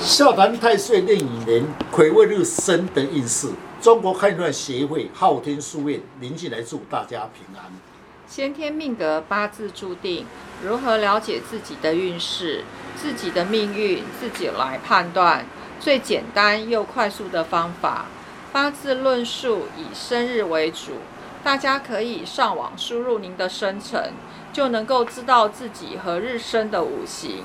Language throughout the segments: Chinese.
笑谈太岁令乙年癸未日生的运势，中国汉传协会昊天书院临近来祝大家平安。先天命格八字注定，如何了解自己的运势、自己的命运，自己来判断。最简单又快速的方法，八字论述以生日为主，大家可以上网输入您的生辰，就能够知道自己何日生的五行。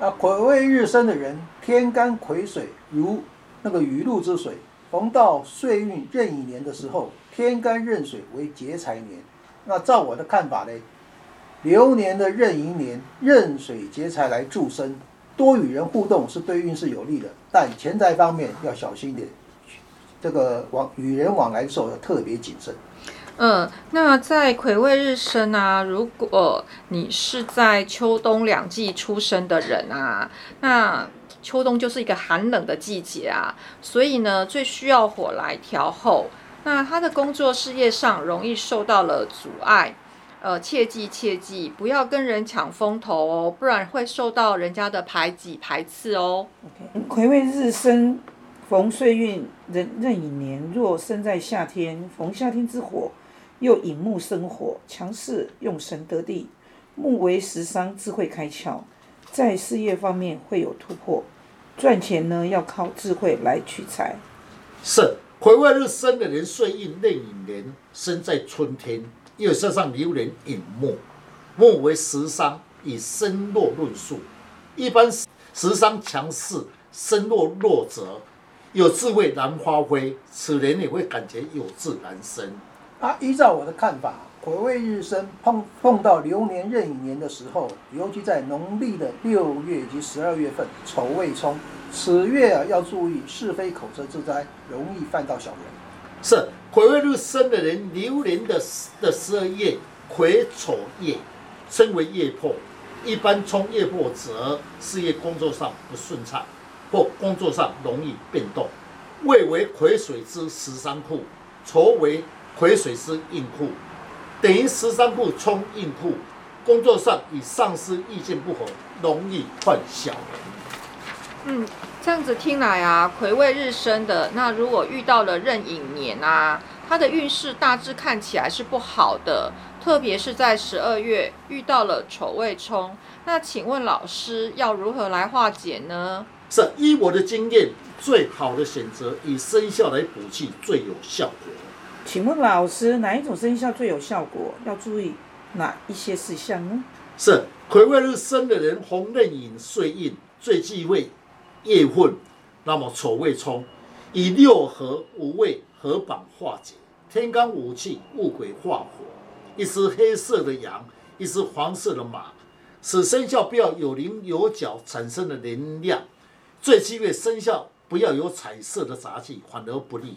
啊，癸未日生的人，天干癸水如那个雨露之水，逢到岁运壬寅年的时候，天干壬水为劫财年。那照我的看法呢，流年的壬寅年，壬水劫财来助身，多与人互动是对运势有利的，但钱财方面要小心一点，这个往与人往来的时候要特别谨慎。嗯，那在癸未日生啊，如果你是在秋冬两季出生的人啊，那秋冬就是一个寒冷的季节啊，所以呢，最需要火来调候。那他的工作事业上容易受到了阻碍，呃，切记切记，不要跟人抢风头哦，不然会受到人家的排挤排斥哦。癸未日生逢岁运壬壬寅年，若生在夏天，逢夏天之火。又引木生火，强势用神得地。木为食伤，智慧开窍，在事业方面会有突破。赚钱呢，要靠智慧来取财。是癸未日生的人，岁运内引年，生在春天，又身上流年引木，木为食伤，以身弱论述。一般食伤强势，身弱弱者有智慧难发挥，此人也会感觉有志难伸。啊，依照我的看法，癸未日生碰碰到流年壬寅年的时候，尤其在农历的六月及十二月份，丑未冲，此月啊要注意是非口舌之灾，容易犯到小人。是癸未日生的人，流年的的十二月癸丑夜，称为夜破。一般冲夜破则事业工作上不顺畅，或工作上容易变动。未为癸水之十三库，丑为。癸水是硬库，等于十三库冲硬库，工作上与上司意见不合，容易犯小人。嗯，这样子听来啊，癸未日生的，那如果遇到了壬寅年啊，他的运势大致看起来是不好的，特别是在十二月遇到了丑未冲，那请问老师要如何来化解呢？是依我的经验，最好的选择以生肖来补气最有效果。请问老师，哪一种生肖最有效果？要注意哪一些事项呢？是癸未日生的人，红刃寅岁印最忌讳夜混，那么丑未冲，以六合五位合绑化解。天干五气戊癸化火，一只黑色的羊，一只黄色的马，使生肖不要有棱有角产生的能量。最忌讳生肖不要有彩色的杂技，反而不利。